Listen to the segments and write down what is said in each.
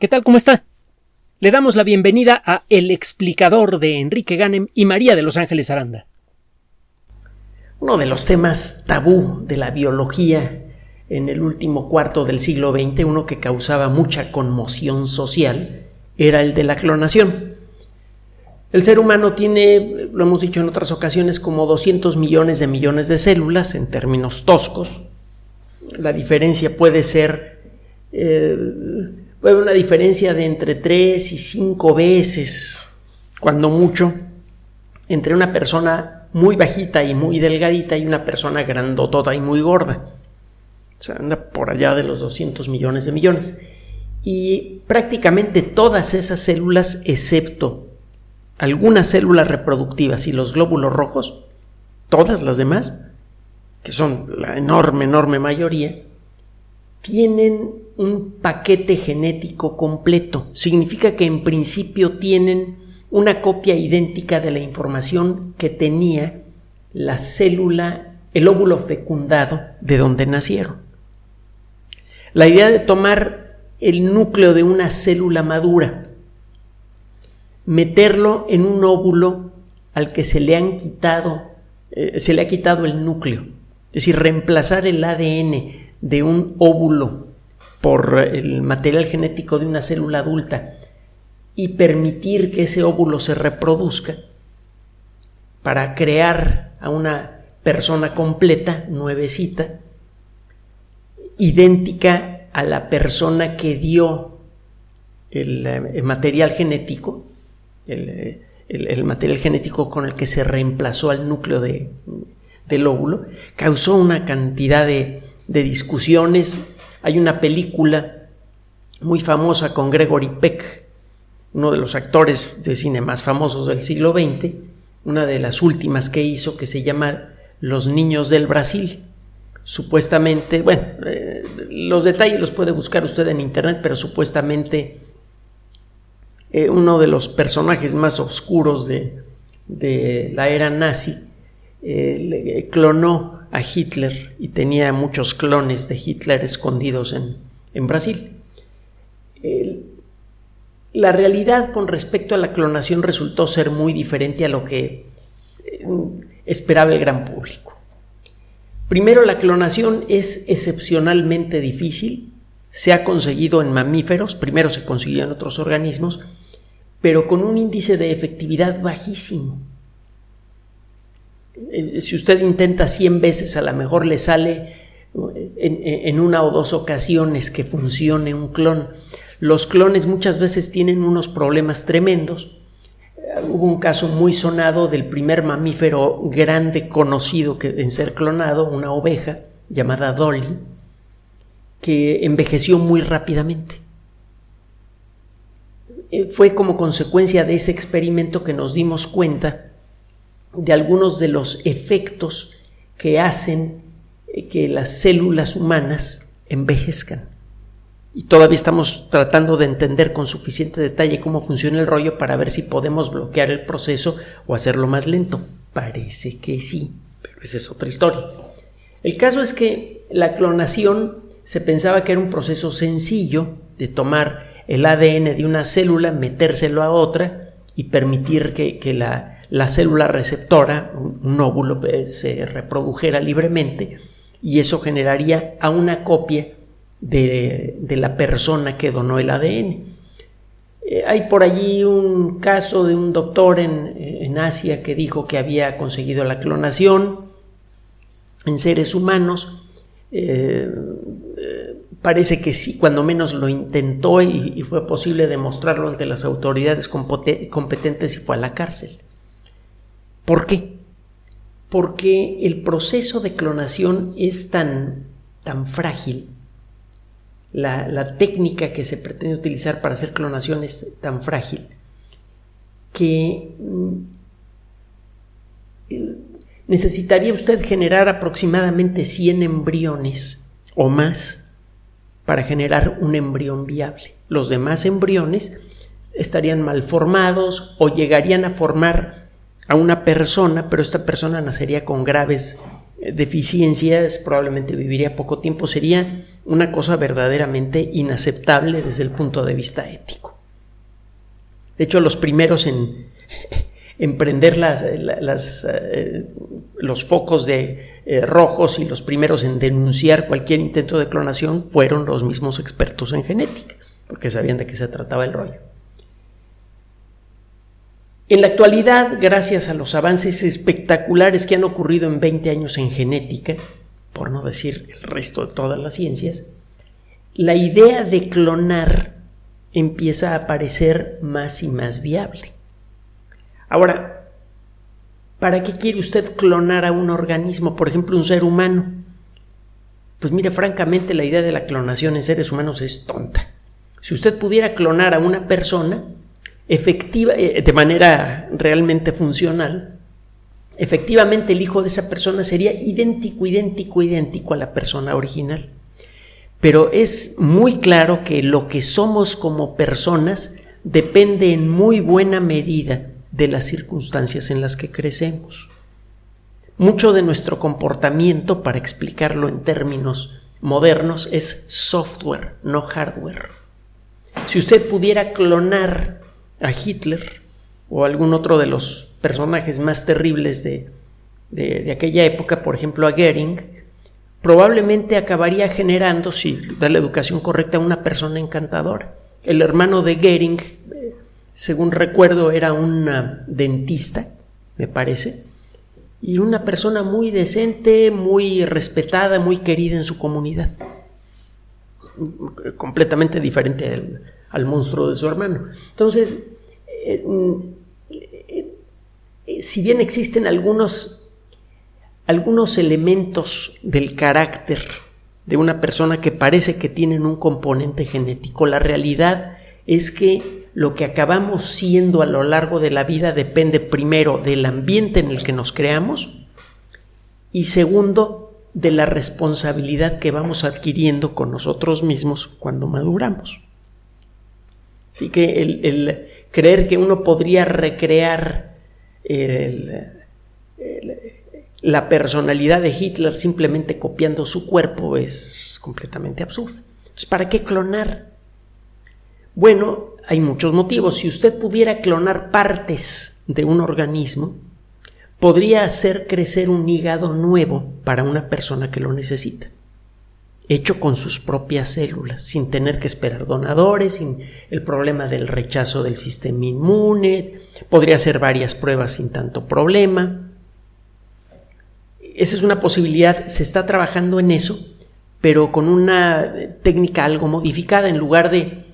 ¿Qué tal? ¿Cómo está? Le damos la bienvenida a El explicador de Enrique Ganem y María de Los Ángeles Aranda. Uno de los temas tabú de la biología en el último cuarto del siglo XX, uno que causaba mucha conmoción social, era el de la clonación. El ser humano tiene, lo hemos dicho en otras ocasiones, como 200 millones de millones de células en términos toscos. La diferencia puede ser eh, puede una diferencia de entre 3 y 5 veces, cuando mucho, entre una persona muy bajita y muy delgadita y una persona grandotota y muy gorda. O sea, anda por allá de los 200 millones de millones. Y prácticamente todas esas células, excepto algunas células reproductivas y los glóbulos rojos, todas las demás, que son la enorme, enorme mayoría, tienen un paquete genético completo. Significa que en principio tienen una copia idéntica de la información que tenía la célula, el óvulo fecundado de donde nacieron. La idea de tomar el núcleo de una célula madura, meterlo en un óvulo al que se le han quitado, eh, se le ha quitado el núcleo, es decir, reemplazar el ADN de un óvulo por el material genético de una célula adulta y permitir que ese óvulo se reproduzca para crear a una persona completa, nuevecita, idéntica a la persona que dio el, eh, material genético, el, material genético con el que se reemplazó al núcleo de, del óvulo, causó una cantidad de discusiones. Hay una película muy famosa con Gregory Peck, uno de los actores de cine más famosos del siglo XX, una de las últimas que hizo que se llama Los Niños del Brasil. Supuestamente, bueno, eh, los detalles los puede buscar usted en internet, pero supuestamente eh, uno de los personajes más oscuros de, la era nazi eh, clonó a Hitler y tenía muchos clones de Hitler escondidos en, en Brasil. la realidad con respecto a la clonación resultó ser muy diferente a lo que eh, esperaba el gran público. Primero, la clonación es excepcionalmente difícil, se ha conseguido en mamíferos, primero se consiguió en otros organismos, pero con un índice de efectividad bajísimo. Eh, si usted intenta 100 veces, a lo mejor le sale eh, en, una o dos ocasiones que funcione un clon. Los clones muchas veces tienen unos problemas tremendos. Eh, hubo un caso muy sonado del primer mamífero grande conocido que, en ser clonado, una oveja llamada Dolly, que envejeció muy rápidamente. Fue como consecuencia de ese experimento que nos dimos cuenta de algunos de los efectos que hacen eh, que las células humanas envejezcan. Y todavía estamos tratando de entender con suficiente detalle cómo funciona el rollo para ver si podemos bloquear el proceso o hacerlo más lento. Parece que sí, pero esa es otra historia. El caso es que la clonación se pensaba que era un proceso sencillo de tomar el ADN de una célula, metérselo a otra y permitir que, que la, la célula receptora, un óvulo, eh, se reprodujera libremente y eso generaría a una copia de, la persona que donó el ADN. Eh, hay por allí un caso de un doctor en, Asia que dijo que había conseguido la clonación en seres humanos. Eh, parece que sí, cuando menos lo intentó y, fue posible demostrarlo ante las autoridades competentes y fue a la cárcel. ¿Por qué? Porque el proceso de clonación es tan, tan frágil, la, técnica que se pretende utilizar para hacer clonación es tan frágil, que mm, necesitaría usted generar aproximadamente 100 embriones o más para generar un embrión viable. Los demás embriones estarían mal formados o llegarían a formar a una persona, pero esta persona nacería con graves eh, deficiencias, probablemente viviría poco tiempo, sería una cosa verdaderamente inaceptable desde el punto de vista ético. De hecho, los primeros en, emprender las, eh, los focos de eh, rojos y los primeros en denunciar cualquier intento de clonación fueron los mismos expertos en genética, porque sabían de qué se trataba el rollo. En la actualidad, gracias a los avances espectaculares que han ocurrido en 20 años en genética, por no decir el resto de todas las ciencias, la idea de clonar empieza a aparecer más y más viable. Ahora, ¿para qué quiere usted clonar a un organismo, por ejemplo, un ser humano? Pues mire, francamente la idea de la clonación en seres humanos es tonta. Si usted pudiera clonar a una persona, efectiva, eh, de manera realmente funcional, efectivamente el hijo de esa persona sería idéntico, idéntico, idéntico a la persona original. Pero es muy claro que lo que somos como personas depende en muy buena medida de las circunstancias en las que crecemos. Mucho de nuestro comportamiento, para explicarlo en términos modernos, es software, no hardware. Si usted pudiera clonar a Hitler o algún otro de los personajes más terribles de, de, aquella época, por ejemplo a Goering, probablemente acabaría generando, si da la educación correcta, una persona encantadora. El hermano de Goering, según recuerdo, era un dentista, me parece, y una persona muy decente, muy respetada, muy querida en su comunidad. Completamente diferente al monstruo de su hermano. Entonces, eh, eh, eh, si bien existen algunos, algunos elementos del carácter de una persona que parece que tienen un componente genético, la realidad es que lo que acabamos siendo a lo largo de la vida depende primero del ambiente en el que nos creamos y segundo de la responsabilidad que vamos adquiriendo con nosotros mismos cuando maduramos. Así que el, creer que uno podría recrear la personalidad de Hitler simplemente copiando su cuerpo es completamente absurdo. ¿para qué clonar? Bueno, hay muchos motivos. Si usted pudiera clonar partes de un organismo, podría hacer crecer un hígado nuevo para una persona que lo necesita hecho con sus propias células, sin tener que esperar donadores, sin el problema del rechazo del sistema inmune, podría hacer varias pruebas sin tanto problema. Esa es una posibilidad, se está trabajando en eso, pero con una técnica algo modificada, en lugar de,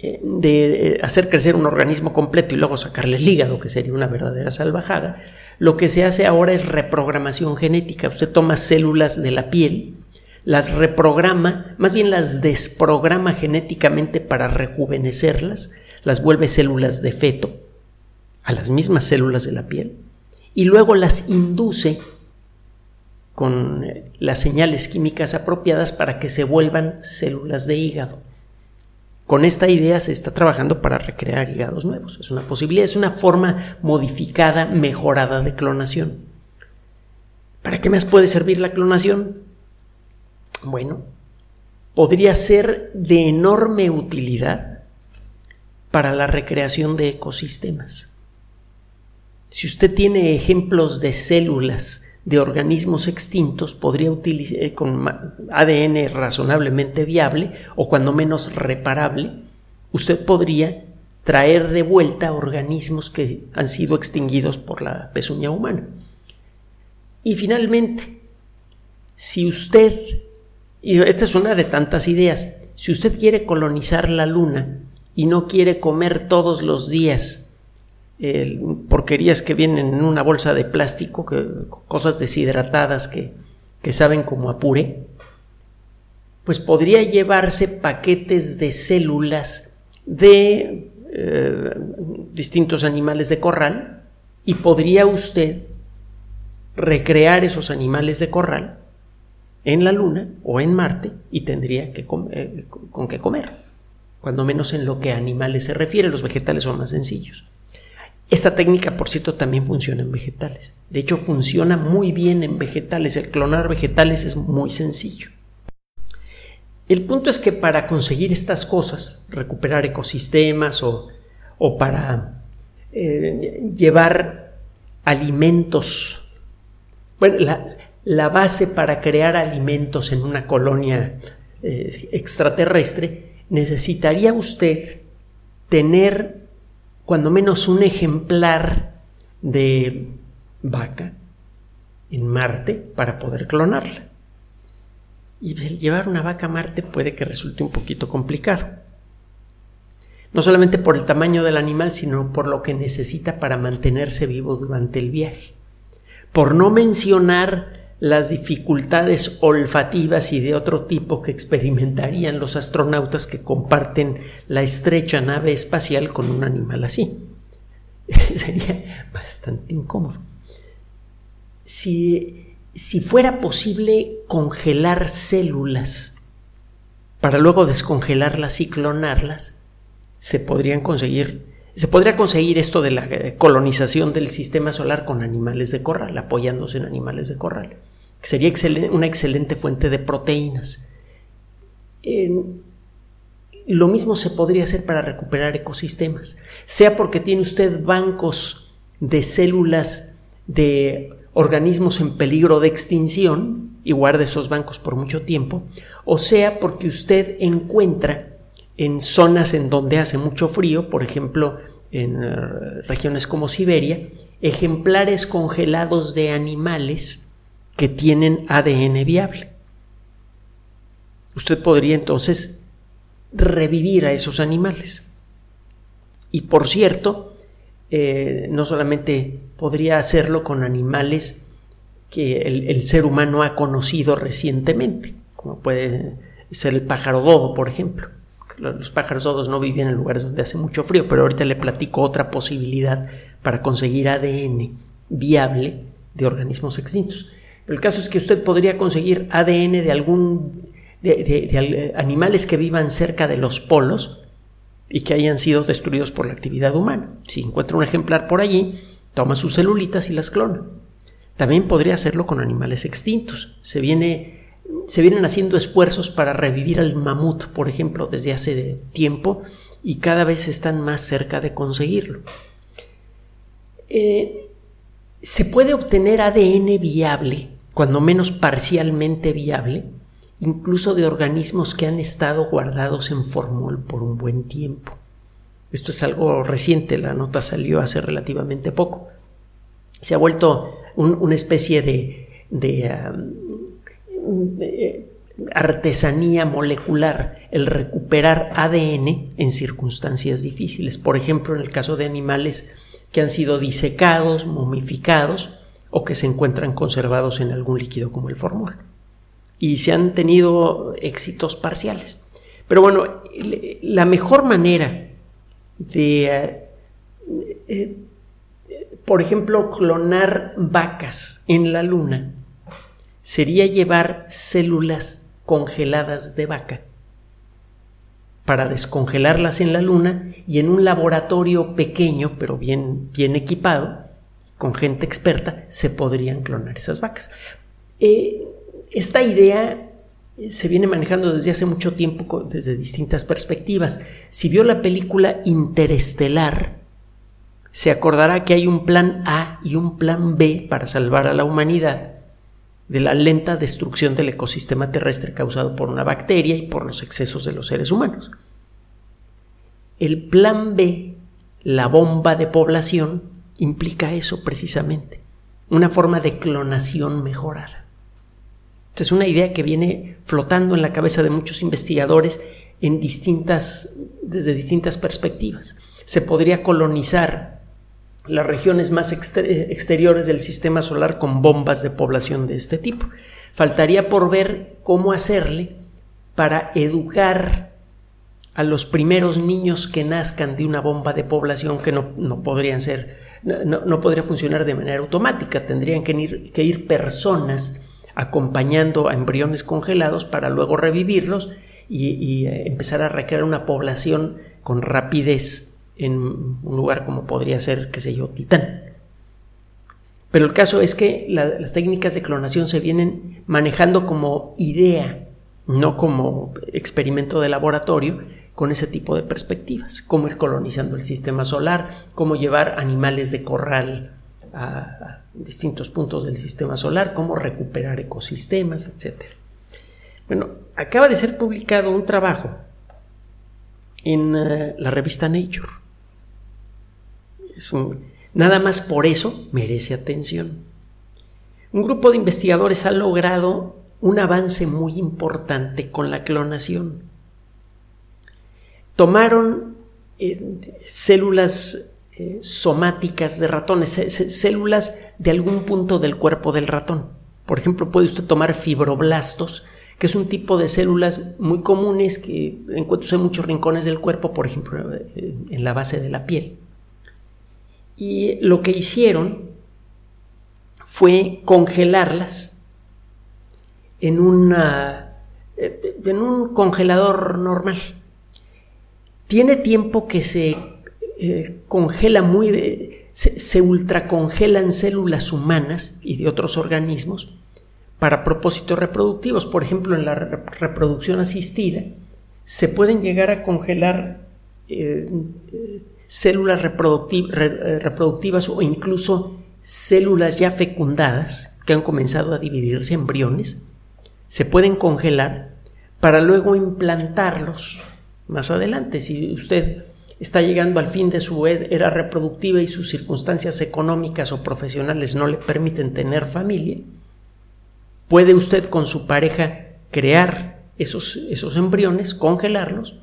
eh, de hacer crecer un organismo completo y luego sacarle el hígado, que sería una verdadera salvajada, lo que se hace ahora es reprogramación genética. Usted toma células de la piel, las reprograma, más bien las desprograma genéticamente para rejuvenecerlas, las vuelve células de feto a las mismas células de la piel y luego las induce con eh, las señales químicas apropiadas para que se vuelvan células de hígado. Con esta idea se está trabajando para recrear hígados nuevos. Es una posibilidad, es una forma modificada, mejorada de clonación. ¿Para qué más puede servir la clonación? Bueno, podría ser de enorme utilidad para la recreación de ecosistemas. Si usted tiene ejemplos de células de organismos extintos, podría utilizar eh, con ADN razonablemente viable o cuando menos reparable, usted podría traer de vuelta organismos que han sido extinguidos por la pezuña humana. Y finalmente, si usted y esta es una de tantas ideas. Si usted quiere colonizar la luna y no quiere comer todos los días porquerías que vienen en una bolsa de plástico, cosas deshidratadas que, saben como apure, pues podría llevarse paquetes de células de eh, distintos animales de corral y podría usted recrear esos animales de corral en la Luna o en Marte y tendría que eh, con qué comer. Cuando menos en lo que a animales se refiere, los vegetales son más sencillos. Esta técnica, por cierto, también funciona en vegetales. De hecho, funciona muy bien en vegetales. El clonar vegetales es muy sencillo. El punto es que para conseguir estas cosas, recuperar ecosistemas o, para eh, llevar alimentos, bueno, la, base para crear alimentos en una colonia eh, extraterrestre, necesitaría usted tener cuando menos un ejemplar de vaca en Marte para poder clonarla. Y llevar una vaca a Marte puede que resulte un poquito complicado. No solamente por el tamaño del animal, sino por lo que necesita para mantenerse vivo durante el viaje. Por no mencionar las dificultades olfativas y de otro tipo que experimentarían los astronautas que comparten la estrecha nave espacial con un animal así. Sería bastante incómodo. Si, si fuera posible congelar células para luego descongelarlas y clonarlas, se podrían conseguir se podría conseguir esto de la eh, colonización del sistema solar con animales de corral, apoyándose en animales de corral sería una excelente fuente de proteínas. lo mismo se podría hacer para recuperar ecosistemas, sea porque tiene usted bancos de células de organismos en peligro de extinción y guarda esos bancos por mucho tiempo, o sea porque usted encuentra en zonas en donde hace mucho frío, por ejemplo, en eh, regiones como Siberia, ejemplares congelados de animales que tienen ADN viable. Usted podría entonces revivir a esos animales. Y por cierto, eh, no solamente podría hacerlo con animales que el, ser humano ha conocido recientemente, como puede ser el pájaro dodo, por ejemplo. Los pájaros dodos no viven en lugares donde hace mucho frío, pero ahorita le platico otra posibilidad para conseguir ADN viable de organismos extintos. El caso es que usted podría conseguir ADN de algún de, animales que vivan cerca de los polos y que hayan sido destruidos por la actividad humana. Si encuentra un ejemplar por allí, toma sus celulitas y las clona. También podría hacerlo con animales extintos. Se, viene, se vienen haciendo esfuerzos para revivir al mamut, por ejemplo, desde hace tiempo y cada vez están más cerca de conseguirlo. Eh, se puede obtener ADN viable cuando menos parcialmente viable, incluso de organismos que han estado guardados en formol por un buen tiempo. Esto es algo reciente, la nota salió hace relativamente poco. Se ha vuelto una especie de, um, de artesanía molecular el recuperar ADN en circunstancias difíciles. Por ejemplo, en el caso de animales que han sido disecados, momificados, o que se encuentran conservados en algún líquido como el formol. Y se han tenido éxitos parciales. Pero bueno, la mejor manera de, eh, eh, por ejemplo, clonar vacas en la luna sería llevar células congeladas de vaca para descongelarlas en la luna y en un laboratorio pequeño pero bien, bien equipado con gente experta, se podrían clonar esas vacas. Eh, esta idea se viene manejando desde hace mucho tiempo desde distintas perspectivas. Si vio la película Interestelar, se acordará que hay un plan A y un plan B para salvar a la humanidad de la lenta destrucción del ecosistema terrestre causado por una bacteria y por los excesos de los seres humanos. El plan B, la bomba de población, implica eso precisamente, una forma de clonación mejorada. Esta es una idea que viene flotando en la cabeza de muchos investigadores en distintas, desde distintas perspectivas. Se podría colonizar las regiones más exteriores del sistema solar con bombas de población de este tipo. Faltaría por ver cómo hacerle para educar a los primeros niños que nazcan de una bomba de población que no, no podrían ser no, podría funcionar de manera automática, tendrían que ir, que ir personas acompañando a embriones congelados para luego revivirlos y, eh, empezar a recrear una población con rapidez en un lugar como podría ser, qué sé yo, Titán. Pero el caso es que las técnicas de clonación se vienen manejando como idea no como experimento de laboratorio con ese tipo de perspectivas, cómo ir colonizando el sistema solar, cómo llevar animales de corral a, distintos puntos del sistema solar, cómo recuperar ecosistemas, etc. Bueno, acaba de ser publicado un trabajo en eh, la revista Nature. nada más por eso merece atención. Un grupo de investigadores ha logrado un avance muy importante con la clonación. Tomaron eh, células eh, somáticas de ratones, células de algún punto del cuerpo del ratón. Por ejemplo, puede usted tomar fibroblastos, que es un tipo de células muy comunes que encuentra en muchos rincones del cuerpo, por ejemplo, eh, en la base de la piel. Y lo que hicieron fue congelarlas en, una, en un congelador normal. Tiene tiempo que se eh, congela muy, se, ultracongelan células humanas y de otros organismos para propósitos reproductivos. Por ejemplo, en la reproducción asistida se pueden llegar a congelar eh, células reproductivas o incluso células ya fecundadas que han comenzado a dividirse embriones. Se pueden congelar para luego implantarlos más adelante. Si usted está llegando al fin de su era reproductiva y sus circunstancias económicas o profesionales no le permiten tener familia, puede usted con su pareja crear esos, esos embriones, congelarlos,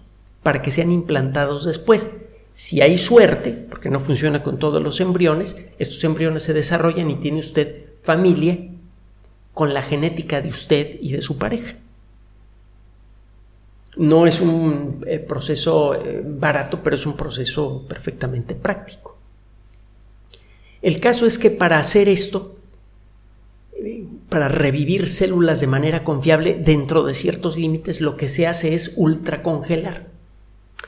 para que sean implantados después. Si hay suerte, porque no funciona con todos los embriones, estos embriones se desarrollan y tiene usted familia con la genética de usted y de su pareja. No es un eh, proceso eh, barato, pero es un proceso perfectamente práctico. El caso es que para hacer esto, eh, para revivir células de manera confiable dentro de ciertos límites, lo que se hace es ultracongelar.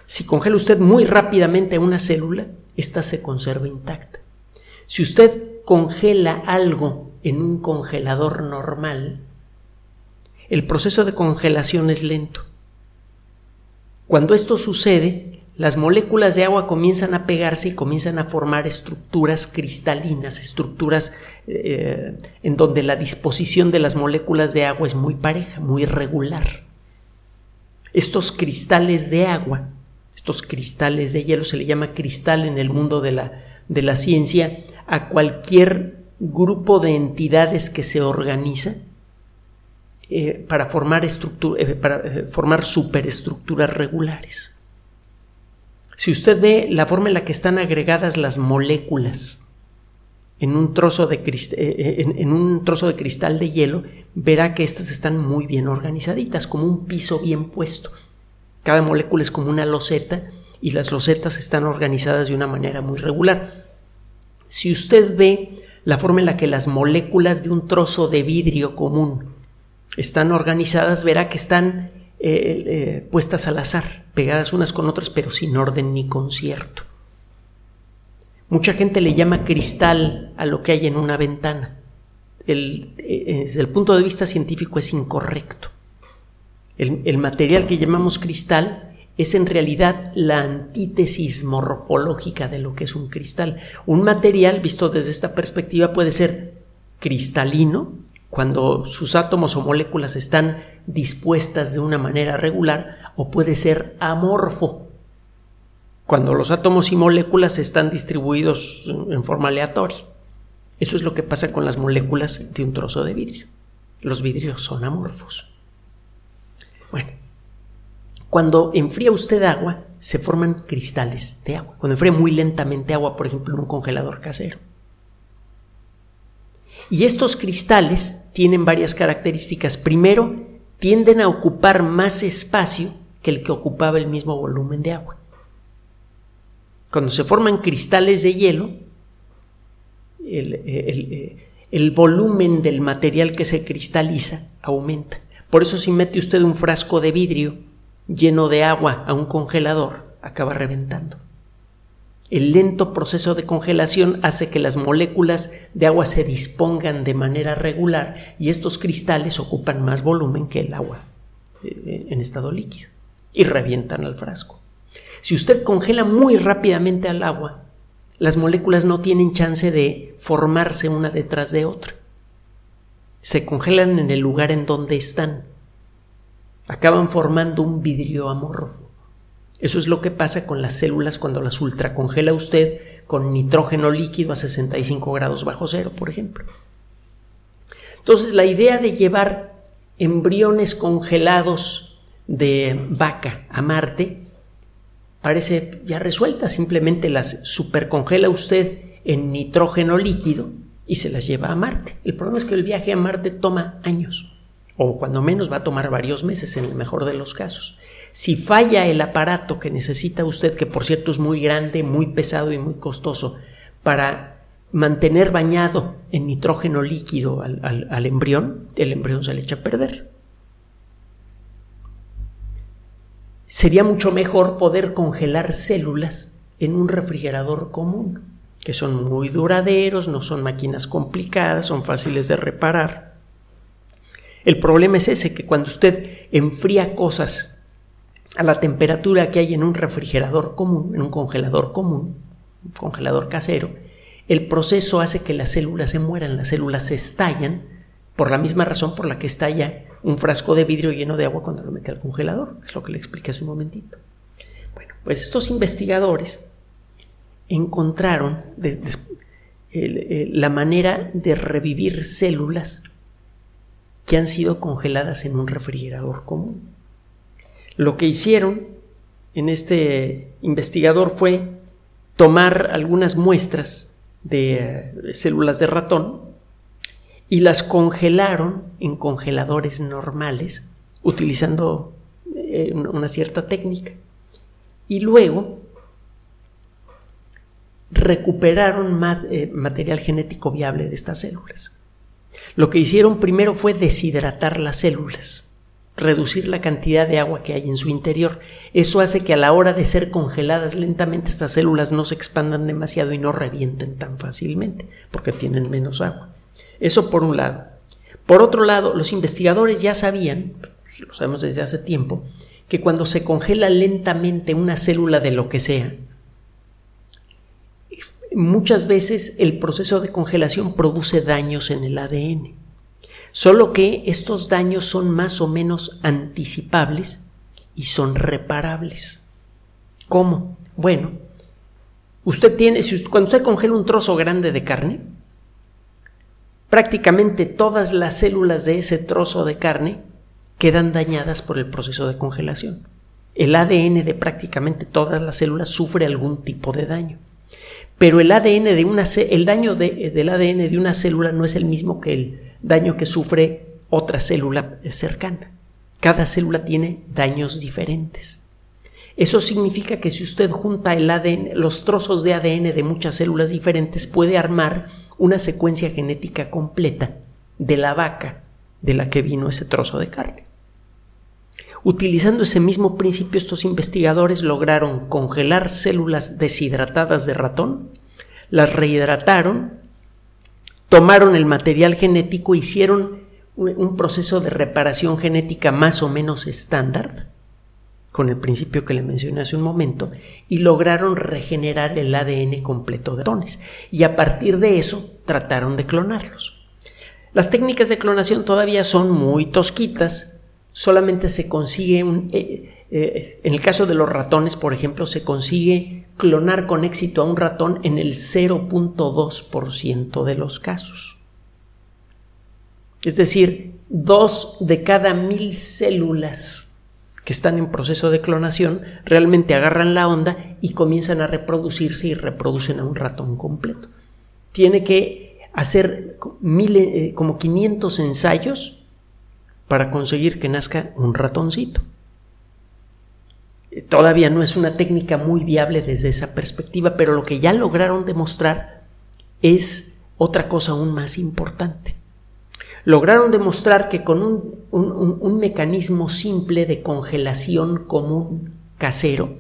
Si congela usted muy rápidamente una célula, ésta se conserva intacta. Si usted congela algo en un congelador normal, el proceso de congelación es lento. Cuando esto sucede, las moléculas de agua comienzan a pegarse y comienzan a formar estructuras cristalinas, estructuras eh, en donde la disposición de las moléculas de agua es muy pareja, muy regular. Estos cristales de agua, estos cristales de hielo, se le llama cristal en el mundo de la, de la ciencia a cualquier grupo de entidades que se organiza eh, para formar, eh, para eh, formar superestructuras regulares. Si usted ve la forma en la que están agregadas las moléculas en un trozo de, en un trozo de cristal de hielo, verá que estas están muy bien organizaditas, como un piso bien puesto. Cada molécula es como una loseta y las losetas están organizadas de una manera muy regular. Si usted ve la forma en la que las moléculas de un trozo de vidrio común están organizadas, verá que están eh, eh, puestas al azar, pegadas unas con otras, pero sin orden ni concierto. Mucha gente le llama cristal a lo que hay en una ventana. Eh, desde el punto de vista científico es incorrecto. el material que llamamos cristal es en realidad la antítesis morfológica de lo que es un cristal. Un material, visto desde esta perspectiva, puede ser cristalino, cuando sus átomos o moléculas están dispuestas de una manera regular o puede ser amorfo cuando los átomos y moléculas están distribuidos en forma aleatoria. Eso es lo que pasa con las moléculas de un trozo de vidrio. Los vidrios son amorfos. Bueno, cuando enfría usted agua, se forman cristales de agua. Cuando enfría muy lentamente agua, por ejemplo, en un congelador casero. Y estos cristales tienen varias características. Primero, tienden a ocupar más espacio que el que ocupaba el mismo volumen de agua. Cuando se forman cristales de hielo, el, volumen del material que se cristaliza aumenta. Por eso si mete usted un frasco de vidrio lleno de agua a un congelador, acaba reventando. El lento proceso de congelación hace que las moléculas de agua se dispongan de manera regular y estos cristales ocupan más volumen que el agua eh, en estado líquido y revientan al frasco. Si usted congela muy rápidamente al agua, las moléculas no tienen chance de formarse una detrás de otra. Se congelan en el lugar en donde están. Acaban formando un vidrio amorfo. Eso es lo que pasa con las células cuando las ultracongela usted con nitrógeno líquido a 65 grados bajo cero, por ejemplo. Entonces, la idea de llevar embriones congelados de vaca a Marte parece ya resuelta. Simplemente las supercongela usted en nitrógeno líquido y se las lleva a Marte. El problema es que el viaje a Marte toma años, o cuando menos va a tomar varios meses en el mejor de los casos. Si falla el aparato que necesita usted, que por cierto es muy grande, muy pesado y muy costoso, para mantener bañado en nitrógeno líquido al, al embrión, el embrión se le echa a perder. sería mucho mejor poder congelar células en un refrigerador común, que son muy duraderos, no son máquinas complicadas, son fáciles de reparar. El problema es ese, que cuando usted enfría cosas a la temperatura que hay en un refrigerador común, en un congelador común, un congelador casero, el proceso hace que las células se mueran, las células se estallan, por la misma razón por la que estalla un frasco de vidrio lleno de agua cuando lo mete al congelador, es lo que le expliqué hace un momentito. Bueno, pues estos investigadores encontraron la manera de revivir células que han sido congeladas en un refrigerador común. Lo que hicieron en este investigador fue tomar algunas muestras de eh, células de ratón y las congelaron en congeladores normales utilizando eh, una cierta técnica. Y luego recuperaron eh, material genético viable de estas células. Lo que hicieron primero fue deshidratar las células, reducir la cantidad de agua que hay en su interior. Eso hace que a la hora de ser congeladas lentamente estas células no se expandan demasiado y no revienten tan fácilmente, porque tienen menos agua. Eso por un lado. Por otro lado, los investigadores ya sabían, lo sabemos desde hace tiempo, que cuando se congela lentamente una célula de lo que sea, muchas veces el proceso de congelación produce daños en el ADN. Solo que estos daños son más o menos anticipables y son reparables. ¿Cómo? Bueno, usted tiene, cuando usted congela un trozo grande de carne, prácticamente todas las células de ese trozo de carne quedan dañadas por el proceso de congelación. El ADN de prácticamente todas las células sufre algún tipo de daño. Pero el ADN de una el daño del ADN de una célula no es el mismo que el daño que sufre otra célula cercana. Cada célula tiene daños diferentes. Eso significa que si usted junta el ADN, los trozos de ADN de muchas células diferentes, puede armar una secuencia genética completa de la vaca de la que vino ese trozo de carne. Utilizando ese mismo principio, estos investigadores lograron congelar células deshidratadas de ratón, las rehidrataron, tomaron el material genético, hicieron un proceso de reparación genética más o menos estándar, con el principio que le mencioné hace un momento, y lograron regenerar el ADN completo de ratones. Y a partir de eso trataron de clonarlos. Las técnicas de clonación todavía son muy tosquitas, solamente se consigue un, eh, eh, en el caso de los ratones, por ejemplo, se consigue clonar con éxito a un ratón en el 0.2% de los casos. Es decir, dos de cada mil células que están en proceso de clonación realmente agarran la onda y comienzan a reproducirse y reproducen a un ratón completo. Tiene que hacer eh, como 500 ensayos para conseguir que nazca un ratoncito. Todavía no es una técnica muy viable desde esa perspectiva, pero lo que ya lograron demostrar es otra cosa aún más importante lograron demostrar que con un, mecanismo simple de congelación común casero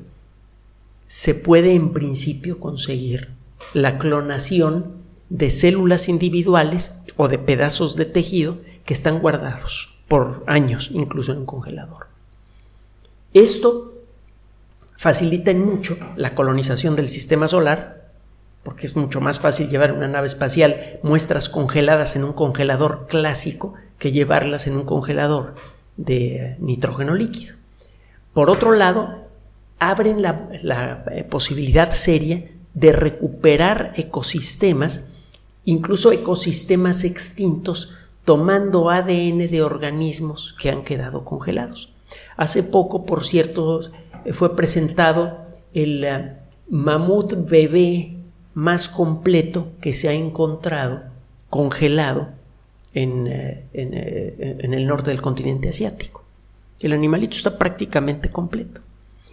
se puede en principio conseguir la clonación de células individuales o de pedazos de tejido que están guardados por años, incluso en un congelador. Esto facilita en mucho la colonización del sistema solar, porque es mucho más fácil llevar una nave espacial muestras congeladas en un congelador clásico que llevarlas en un congelador de nitrógeno líquido. Por otro lado, abren la, eh, posibilidad seria de recuperar ecosistemas, incluso ecosistemas extintos, tomando ADN de organismos que han quedado congelados. Hace poco, por cierto, fue presentado el eh, mamut bebé más completo que se ha encontrado congelado en, eh, en, el norte del continente asiático. El animalito está prácticamente completo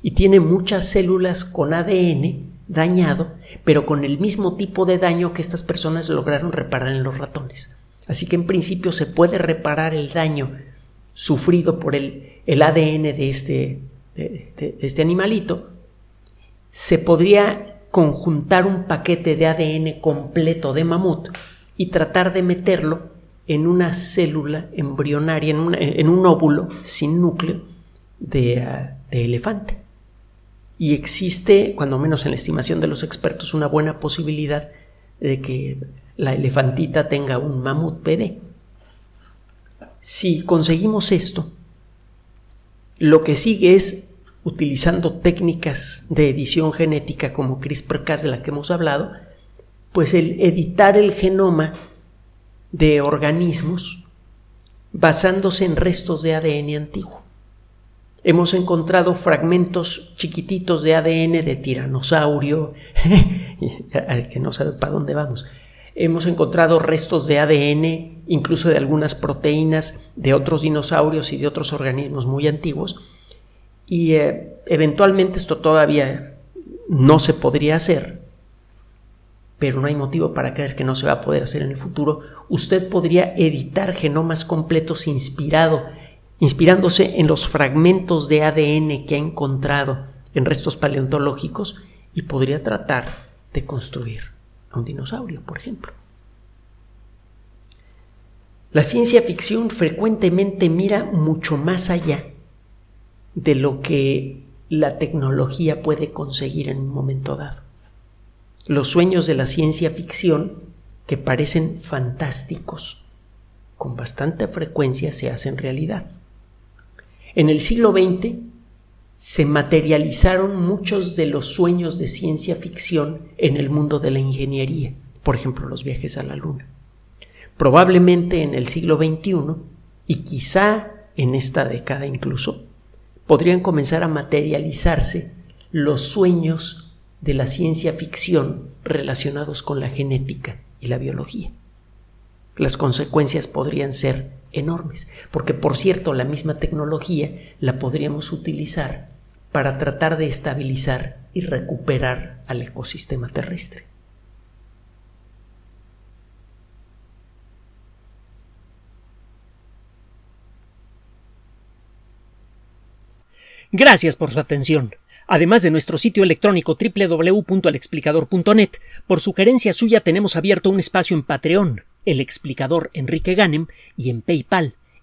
y tiene muchas células con ADN dañado, pero con el mismo tipo de daño que estas personas lograron reparar en los ratones. Así que en principio se puede reparar el daño sufrido por el, el ADN de este, de este animalito. Se podría conjuntar un paquete de ADN completo de mamut y tratar de meterlo en una célula embrionaria, en, un óvulo sin núcleo de, ah, de elefante. Y existe, cuando menos en la estimación de los expertos, una buena posibilidad de que la elefantita tenga un mamut bebé. Si conseguimos esto, lo que sigue es, utilizando técnicas de edición genética como CRISPR-Cas de la que hemos hablado, pues el editar el genoma de organismos basándose en restos de ADN antiguo. Hemos encontrado fragmentos chiquititos de ADN de tiranosaurio, al que no sabe para dónde vamos. Hemos encontrado restos de ADN, incluso de algunas proteínas de otros dinosaurios y de otros organismos muy antiguos. Y eh, eventualmente esto todavía no se podría hacer, pero no hay motivo para creer que no se va a poder hacer en el futuro, usted podría editar genomas completos inspirado, inspirándose en los fragmentos de ADN que ha encontrado en restos paleontológicos y podría tratar de construir a un dinosaurio, por ejemplo. La ciencia ficción frecuentemente mira mucho más allá de lo que la tecnología puede conseguir en un momento dado los sueños de la ciencia ficción que parecen fantásticos, con bastante frecuencia se hacen realidad. En el siglo XX se materializaron muchos de los sueños de ciencia ficción en el mundo de la ingeniería, por ejemplo los viajes a la Luna. Probablemente en el siglo XXI, y quizá en esta década incluso, podrían comenzar a materializarse los sueños de la ciencia ficción relacionados con la genética y la biología. Las consecuencias podrían ser enormes, porque por cierto la misma tecnología la podríamos utilizar para tratar de estabilizar y recuperar al ecosistema terrestre. Gracias por su atención. Además de nuestro sitio electrónico www.alexplicador.net, por sugerencia suya tenemos abierto un espacio en Patreon, el explicador Enrique Ganem, y en PayPal,